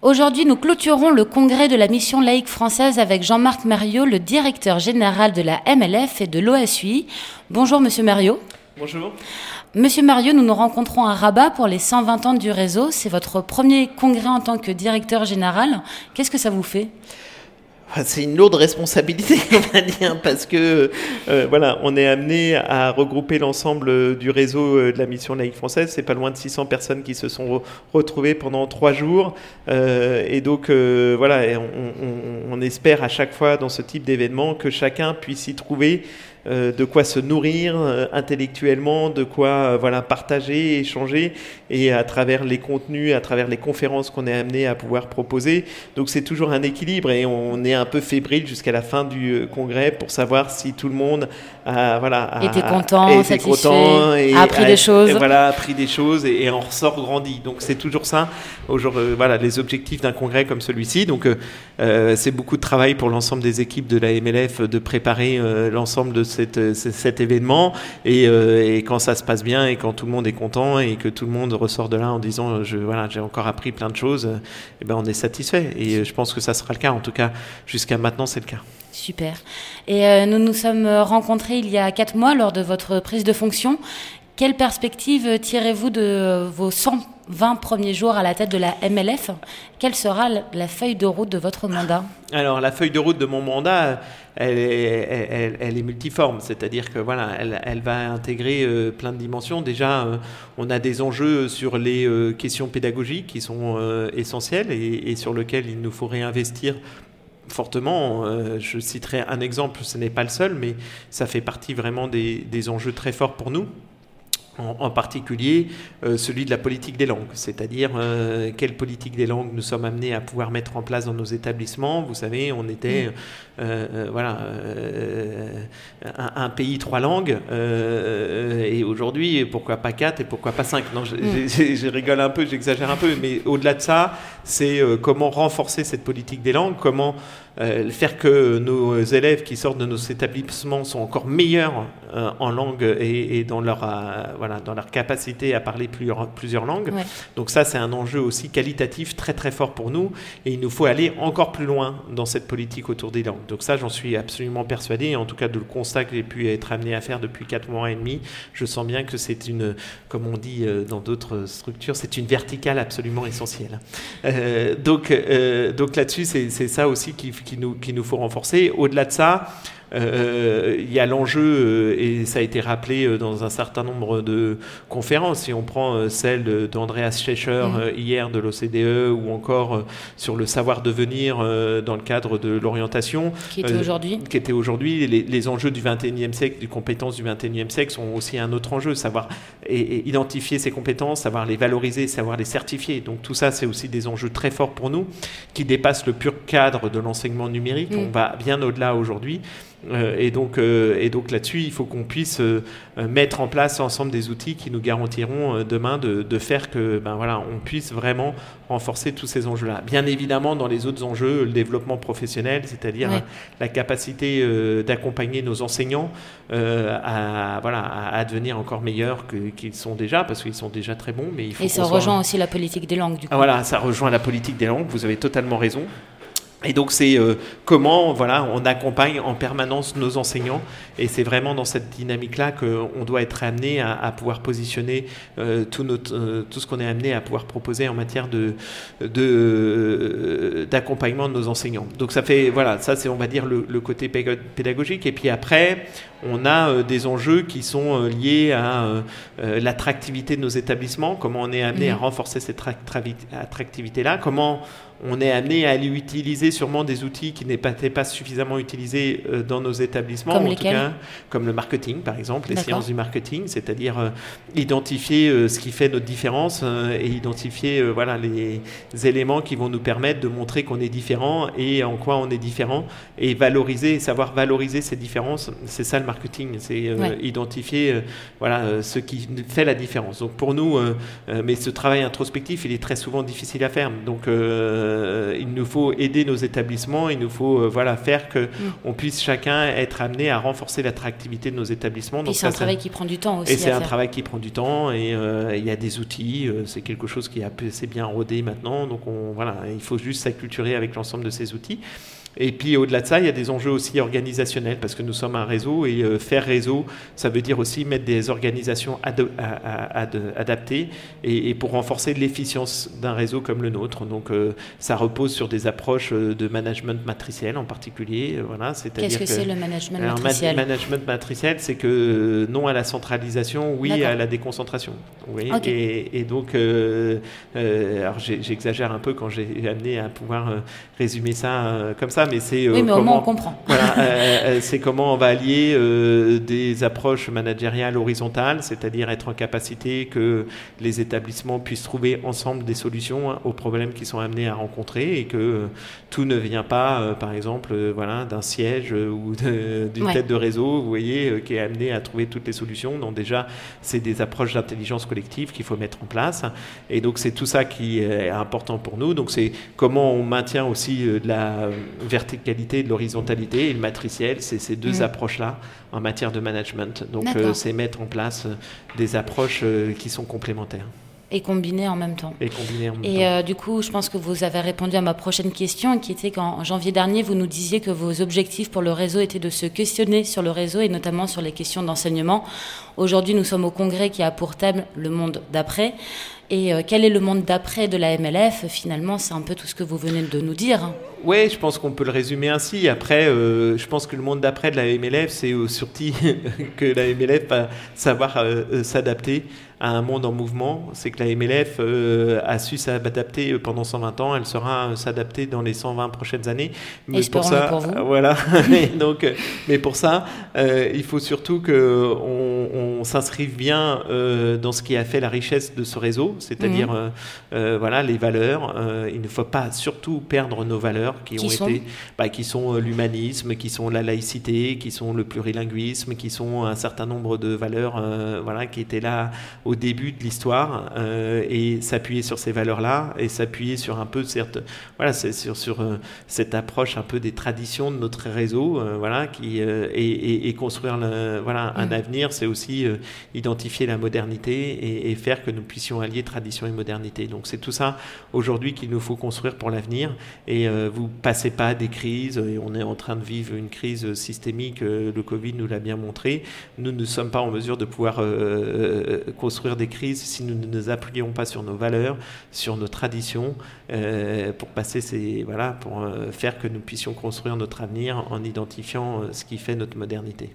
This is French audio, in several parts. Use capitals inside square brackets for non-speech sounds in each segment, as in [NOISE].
Aujourd'hui, nous clôturons le congrès de la mission laïque française avec Jean-Marc Mario, le directeur général de la MLF et de l'OSUI. Bonjour, monsieur Mario. Bonjour. Monsieur Mario, nous nous rencontrons à Rabat pour les 120 ans du réseau. C'est votre premier congrès en tant que directeur général. Qu'est-ce que ça vous fait? C'est une lourde responsabilité, [LAUGHS] on va dire, parce que euh, voilà, on est amené à regrouper l'ensemble du réseau euh, de la mission laïque française. C'est pas loin de 600 personnes qui se sont retrouvées pendant trois jours, euh, et donc voilà, on, on, espère à chaque fois dans ce type d'événement que chacun puisse y trouver euh, de quoi se nourrir euh, intellectuellement, de quoi euh, voilà partager, échanger, et à travers les contenus, à travers les conférences qu'on est amené à pouvoir proposer. Donc c'est toujours un équilibre et on est un peu fébrile jusqu'à la fin du congrès pour savoir si tout le monde a voilà était content, content et a appris des choses. voilà, appris des choses et, en ressort grandi. Donc c'est toujours ça. Aujourd'hui, voilà les objectifs d'un congrès comme celui-ci. Donc c'est beaucoup de travail pour l'ensemble des équipes de la MLF de préparer l'ensemble de euh, cet événement. Euh, et, quand ça se passe bien et quand tout le monde est content et que tout le monde ressort de là en disant je, voilà, j'ai encore appris plein de choses, et ben on est satisfait. Et je pense que ça sera le cas. En tout cas, jusqu'à maintenant, c'est le cas. Super. Et euh, nous nous sommes rencontrés il y a quatre mois lors de votre prise de fonction. Quelle perspective tirez-vous de vos 120 premiers jours à la tête de la MLF Quelle sera la feuille de route de votre mandat? Alors, la feuille de route de mon mandat, elle est, elle, est multiforme, c'est-à-dire que voilà, elle, va intégrer euh, plein de dimensions. Déjà, euh, on a des enjeux sur les euh, questions pédagogiques qui sont essentielles et, sur lesquelles il nous faut réinvestir fortement. je citerai un exemple, ce n'est pas le seul, mais ça fait partie vraiment des enjeux très forts pour nous en, particulier euh, celui de la politique des langues, c'est-à-dire euh, quelle politique des langues nous sommes amenés à pouvoir mettre en place dans nos établissements. Vous savez, on était euh, voilà un, pays trois langues et aujourd'hui pourquoi pas quatre et pourquoi pas cinq? Non, je, mm. [LAUGHS] je rigole un peu, j'exagère un peu, mais au-delà de ça, c'est comment renforcer cette politique des langues, comment faire que nos élèves qui sortent de nos établissements sont encore meilleurs en langue et, et dans leur voilà, dans leur capacité à parler plusieurs, plusieurs langues. Donc ça, c'est un enjeu aussi qualitatif très très fort pour nous et il nous faut aller encore plus loin dans cette politique autour des langues. Donc ça, j'en suis absolument persuadé, en tout cas de le constat que j'ai pu être amené à faire depuis 4 mois et demi, je sens bien que c'est une, comme on dit euh, dans d'autres structures, c'est une verticale absolument essentielle. Euh, donc euh, donc là-dessus, c'est ça aussi qui, qui, nous, nous faut renforcer. Au-delà de ça, il y a l'enjeu, euh, et ça a été rappelé euh, dans un certain nombre de conférences, si on prend celle d'Andreas Schescher mm. hier de l'OCDE, ou encore sur le savoir devenir dans le cadre de l'orientation. Qui était aujourd'hui. Qui était aujourd'hui. Les, enjeux du 21e siècle, des compétences du 21e siècle sont aussi un autre enjeu, savoir et, identifier ces compétences, savoir les valoriser, savoir les certifier. Donc tout ça, c'est aussi des enjeux très forts pour nous, qui dépassent le pur cadre de l'enseignement numérique. Mm. On va bien au-delà aujourd'hui. Euh, et donc, euh, et donc là-dessus, il faut qu'on puisse euh, mettre en place ensemble des outils qui nous garantiront demain de, de, faire que, ben voilà, on puisse vraiment renforcer tous ces enjeux-là. Bien évidemment, dans les autres enjeux, le développement professionnel, c'est-à-dire la capacité d'accompagner nos enseignants à, voilà, à, devenir encore meilleurs qu'ils sont déjà, parce qu'ils sont déjà très bons. Mais il faut et ça rejoint aussi la politique des langues, du coup. Ah, voilà, ça rejoint la politique des langues. Vous avez totalement raison. Et donc c'est euh, comment voilà on accompagne en permanence nos enseignants et c'est vraiment dans cette dynamique là qu'on doit être amené à, à pouvoir positionner euh, tout notre euh, tout ce qu'on est amené à pouvoir proposer en matière de d'accompagnement de, nos enseignants. Donc ça fait voilà ça c'est on va dire le, le, côté pédagogique et puis après on a des enjeux qui sont liés à l'attractivité de nos établissements, comment on est amené à mmh. renforcer cette attractivité là, comment on est amené à aller utiliser sûrement des outils qui n'étaient pas suffisamment utilisés euh, dans nos établissements, comme en tout cas, comme le marketing par exemple, les sciences du marketing, c'est-à-dire euh, identifier euh, ce qui fait notre différence et identifier voilà les éléments qui vont nous permettre de montrer qu'on est différent et en quoi on est différent et valoriser, savoir valoriser ces différences, c'est ça le marketing, c'est identifier voilà ce qui fait la différence. Donc pour nous, mais ce travail introspectif, il est très souvent difficile à faire. Donc il nous faut aider nos établissements, il nous faut voilà faire que mm. on puisse chacun être amené à renforcer l'attractivité de nos établissements. Donc c'est un travail qui prend du temps aussi. Et c'est un travail qui prend du temps et il y a des outils. c'est quelque chose qui est assez bien rodé maintenant. Donc on, voilà, il faut juste s'acculturer avec l'ensemble de ces outils. Et puis au-delà de ça, il y a des enjeux aussi organisationnels parce que nous sommes un réseau et euh, faire réseau, ça veut dire aussi mettre des organisations adaptées et, pour renforcer l'efficience d'un réseau comme le nôtre. Donc euh, ça repose sur des approches euh, de management matriciel en particulier. Voilà, Qu'est-ce que, c'est le management matriciel? Le management matriciel, c'est que non à la centralisation, oui à la déconcentration. Oui, et, et, donc, alors j'exagère un peu quand j'ai amené à pouvoir résumer ça comme ça mais c'est oui, euh, mais comment, au moins on comprend. [LAUGHS] Voilà, euh, euh, c'est comment on va allier des approches managériales horizontales, c'est-à-dire être en capacité que les établissements puissent trouver ensemble des solutions hein, aux problèmes qu'ils sont amenés à rencontrer et que tout ne vient pas, par exemple, voilà, d'un siège ou [LAUGHS] d'une tête de réseau, vous voyez, qui est amené à trouver toutes les solutions. Donc déjà, c'est des approches d'intelligence collective qu'il faut mettre en place. Et donc c'est tout ça qui est important pour nous. Donc c'est comment on maintient aussi de la verticalité, de l'horizontalité et le matriciel, c'est ces deux mm. approches-là en matière de management. Donc euh, c'est mettre en place euh, des approches euh, qui sont complémentaires. Et combinées en même temps. Et combinées en même et temps. du coup, je pense que vous avez répondu à ma prochaine question, qui était qu'en janvier dernier, vous nous disiez que vos objectifs pour le réseau étaient de se questionner sur le réseau et notamment sur les questions d'enseignement. Aujourd'hui, nous sommes au congrès qui a pour thème le monde d'après. Et euh, quel est le monde d'après de la MLF Finalement, c'est un peu tout ce que vous venez de nous dire. Oui, je pense qu'on peut le résumer ainsi. Après, euh, je pense que le monde d'après de la MLF, c'est surtout [LAUGHS] que la MLF va savoir euh, s'adapter à un monde en mouvement. C'est que la MLF euh, a su s'adapter pendant 120 ans, elle saura s'adapter dans les 120 prochaines années. Mais pour ça, pour vous. voilà. [LAUGHS] donc, mais pour ça, euh, il faut surtout que on, on s'inscrive bien euh, dans ce qui a fait la richesse de ce réseau, c'est-à-dire mhm. voilà les valeurs. il ne faut pas surtout perdre nos valeurs qui, ont été, bah, qui sont l'humanisme, qui sont la laïcité, qui sont le plurilinguisme, qui sont un certain nombre de valeurs, voilà, qui étaient là au début de l'histoire euh, et s'appuyer sur ces valeurs-là et s'appuyer sur un peu certes, voilà, sur, sur euh, cette approche un peu des traditions de notre réseau, euh, voilà, qui et, et, construire voilà un mm. avenir, c'est aussi identifier la modernité et, faire que nous puissions allier tradition et modernité. Donc c'est tout ça aujourd'hui qu'il nous faut construire pour l'avenir. Et vous passez pas des crises et on est en train de vivre une crise systémique. le Covid nous l'a bien montré. Nous ne sommes pas en mesure de pouvoir construire des crises si nous ne nous appuyons pas sur nos valeurs, sur nos traditions, euh, pour passer ces voilà, pour euh, faire que nous puissions construire notre avenir en identifiant euh, ce qui fait notre modernité.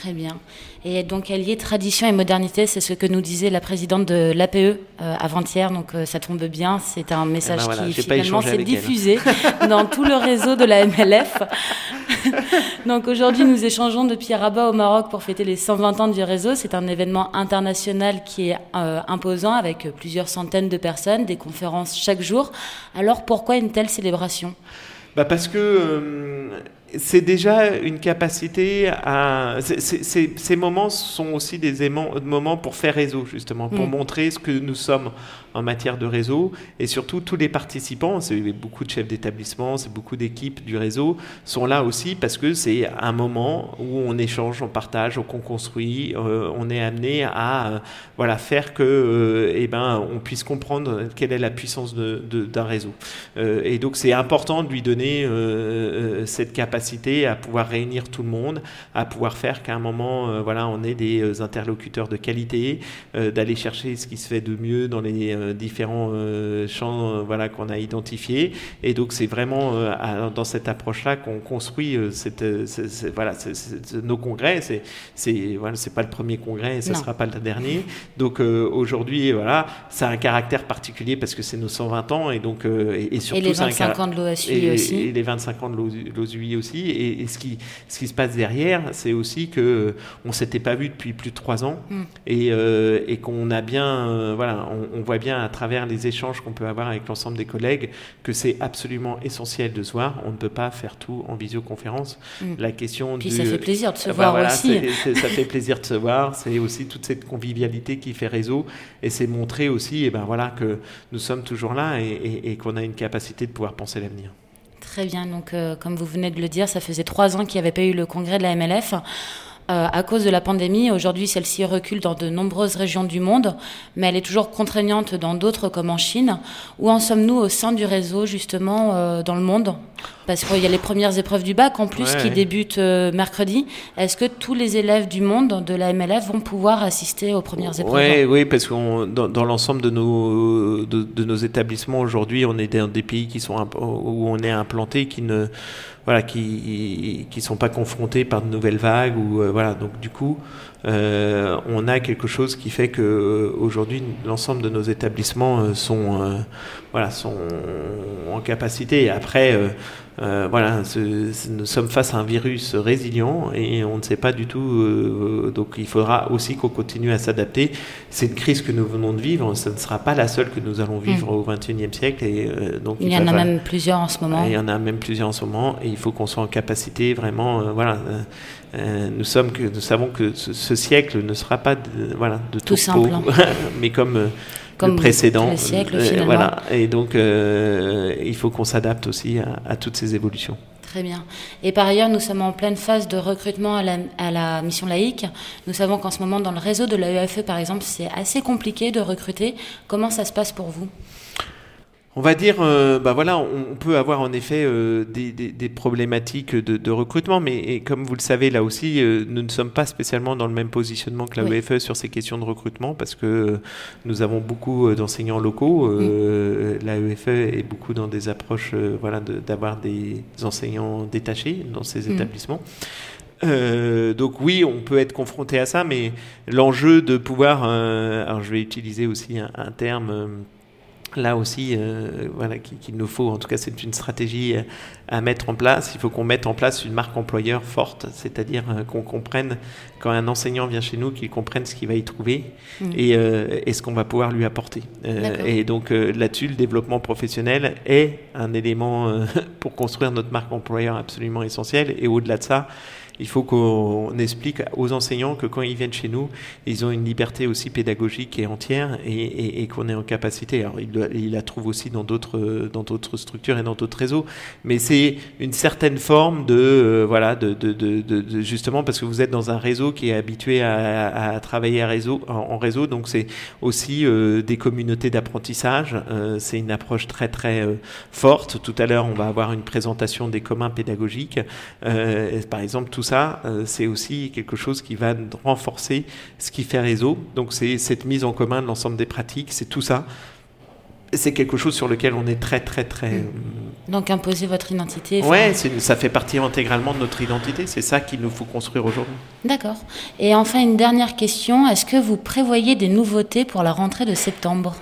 Très bien. Et donc, allier tradition et modernité, c'est ce que nous disait la présidente de l'APE euh, avant-hier. Donc, euh, ça tombe bien. C'est un message eh ben qui finalement s'est diffusé dans tout le réseau de la MLF. [LAUGHS] donc, aujourd'hui, nous échangeons depuis Rabat au Maroc pour fêter les 120 ans du réseau. C'est un événement international qui est euh, imposant avec plusieurs centaines de personnes, des conférences chaque jour. Alors, pourquoi une telle célébration? Bah Parce que c'est déjà une capacité à. ces moments sont aussi des moments pour faire réseau, justement, pour mm. montrer ce que nous sommes en matière de réseau. Et surtout, tous les participants, c'est beaucoup de chefs d'établissement, c'est beaucoup d'équipes du réseau, sont là aussi parce que c'est un moment où on échange, on partage, on construit, euh, on est amené à euh, voilà, faire que euh, eh ben, on puisse comprendre quelle est la puissance d'un réseau. et donc, c'est important de lui donner cette capacité à pouvoir réunir tout le monde, à pouvoir faire qu'à un moment, voilà, on ait des interlocuteurs de qualité, d'aller chercher ce qui se fait de mieux dans les euh, différents euh, champs euh, voilà, qu'on a identifiés. Et donc, c'est vraiment dans cette approche-là qu'on construit cette, voilà, nos congrès. C'est c'est voilà, pas le premier congrès et ce ne sera pas le dernier. Donc, aujourd'hui, voilà, ça a un caractère particulier parce que c'est nos 120 ans et donc et, surtout et les 25 ans de l'OSUI aussi. Et les 25 ans de l'OSUI aussi. Et, ce, qui, ce qui se passe derrière, c'est aussi que on s'était pas vu depuis plus de trois ans mm. et, et qu'on a bien, voilà, on, on voit bien bien à travers les échanges qu'on peut avoir avec l'ensemble des collègues que c'est absolument essentiel de se voir. On ne peut pas faire tout en visioconférence. Mm. La question Puis du- ça fait plaisir de se Ah bah voir voilà, aussi. ça fait plaisir de se voir. C'est aussi toute cette convivialité qui fait réseau. Et c'est montrer aussi eh ben, voilà, que nous sommes toujours là et, et- et qu'on a une capacité de pouvoir penser l'avenir. Très bien. Donc, euh, comme vous venez de le dire, ça faisait trois ans qu'il n'y avait pas eu le congrès de la MLF. Euh, à cause de la pandémie, aujourd'hui, celle-ci recule dans de nombreuses régions du monde, mais elle est toujours contraignante dans d'autres, comme en Chine. Où en sommes-nous au sein du réseau, justement, euh, dans le monde? Parce qu'il y a les premières épreuves du bac, en plus, Ouais, qui ouais. débutent euh, mercredi. Est-ce que tous les élèves du monde de la MLF vont pouvoir assister aux premières épreuves? Ouais, oui, parce que dans, dans l'ensemble de nos, de, de nos établissements aujourd'hui, on est dans des pays qui sont où on est implanté, qui ne voilà, qui qui sont pas confrontés par de nouvelles vagues ou euh, voilà. Donc du coup, euh, on a quelque chose qui fait que euh, aujourd'hui l'ensemble de nos établissements sont voilà sont en capacité. Et après. Euh, voilà, ce- ce- nous sommes face à un virus résilient et on ne sait pas du tout. euh, donc, il faudra aussi qu'on continue à s'adapter. C'est une crise que nous venons de vivre. Ce ne sera pas la seule que nous allons vivre au XXIe siècle. Et euh, donc, Il y en a falloir- même plusieurs en ce moment. il y en a même plusieurs en ce moment et il faut qu'on soit en capacité vraiment. voilà, nous sommes que nous savons que ce, ce siècle ne sera pas de, voilà de Tout simple. [LAUGHS] mais comme Comme le précédent. siècles, Euh, voilà, et donc euh, il faut qu'on s'adapte aussi à, à toutes ces évolutions. Très bien. Et par ailleurs, nous sommes en pleine phase de recrutement à la, à la mission laïque. Nous savons qu'en ce moment, dans le réseau de l'AEFE, par exemple, c'est assez compliqué de recruter. Comment ça se passe pour vous? On va dire, euh, bah voilà, on, peut avoir en effet euh, des, des- des problématiques de, de recrutement, mais et comme vous le savez là aussi, euh, nous ne sommes pas spécialement dans le même positionnement que la Oui. UFE sur ces questions de recrutement parce que nous avons beaucoup d'enseignants locaux. Euh, La UFE est beaucoup dans des approches, voilà, de- d'avoir des enseignants détachés dans ces Mm. établissements. Euh, donc oui, on peut être confronté à ça, mais l'enjeu de pouvoir, euh, alors je vais utiliser aussi un, un terme. Là aussi, euh, voilà, qu'il nous faut, en tout cas, c'est une stratégie euh, à mettre en place. Il faut qu'on mette en place une marque employeur forte, c'est-à-dire euh, qu'on comprenne, quand un enseignant vient chez nous, qu'il comprenne ce qu'il va y trouver Mhm. et, euh, et ce qu'on va pouvoir lui apporter. Euh, et donc là-dessus, le développement professionnel est un élément [LAUGHS] pour construire notre marque employeur absolument essentiel. Et au-delà de ça, il faut qu'on explique aux enseignants que quand ils viennent chez nous, ils ont une liberté aussi pédagogique et entière et, qu'on est en capacité. Alors, ils, ils la trouvent aussi dans d'autres dans d'autres structures et dans d'autres réseaux, mais c'est une certaine forme de euh, voilà justement parce que vous êtes dans un réseau qui est habitué à, travailler en, réseau, donc c'est aussi euh, des communautés d'apprentissage. Euh, c'est une approche très très forte. Tout à l'heure, on va avoir une présentation des communs pédagogiques. Par exemple, tout ça, euh, c'est aussi quelque chose qui va renforcer ce qui fait réseau. Donc, c'est cette mise en commun de l'ensemble des pratiques, c'est tout ça. C'est quelque chose sur lequel on est très, très, très. euh, Donc imposer votre identité. Ouais, ça fait partie intégralement de notre identité. C'est ça qu'il nous faut construire aujourd'hui. D'accord. Et enfin, une dernière question. Est-ce que vous prévoyez des nouveautés pour la rentrée de septembre?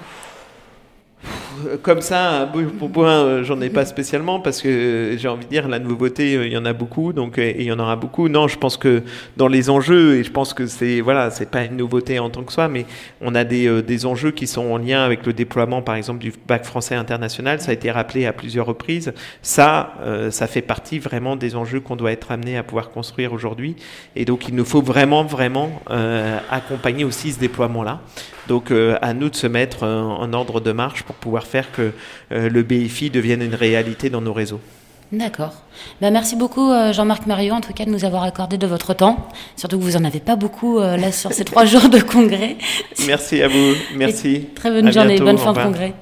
Comme ça, pour point, euh, j'en ai pas spécialement parce que euh, j'ai envie de dire la nouveauté, euh, il y en a beaucoup, donc et il y en aura beaucoup. Non, je pense que dans les enjeux, et je pense que c'est voilà, c'est pas une nouveauté en tant que soi, mais on a des, des enjeux qui sont en lien avec le déploiement, par exemple, du bac français international. Ça a été rappelé à plusieurs reprises. Ça, ça fait partie vraiment des enjeux qu'on doit être amené à pouvoir construire aujourd'hui, et donc il nous faut vraiment, vraiment accompagner aussi ce déploiement-là. Donc euh, à nous de se mettre euh, en ordre de marche pour pouvoir faire que euh, le BFI devienne une réalité dans nos réseaux. D'accord. Ben, merci beaucoup Jean-Marc Mario en tout cas de nous avoir accordé de votre temps. Surtout que vous en avez pas beaucoup euh, là sur ces [LAUGHS] trois jours de congrès. Merci à vous, merci. Très bonne À journée, bientôt, bonne fin de congrès.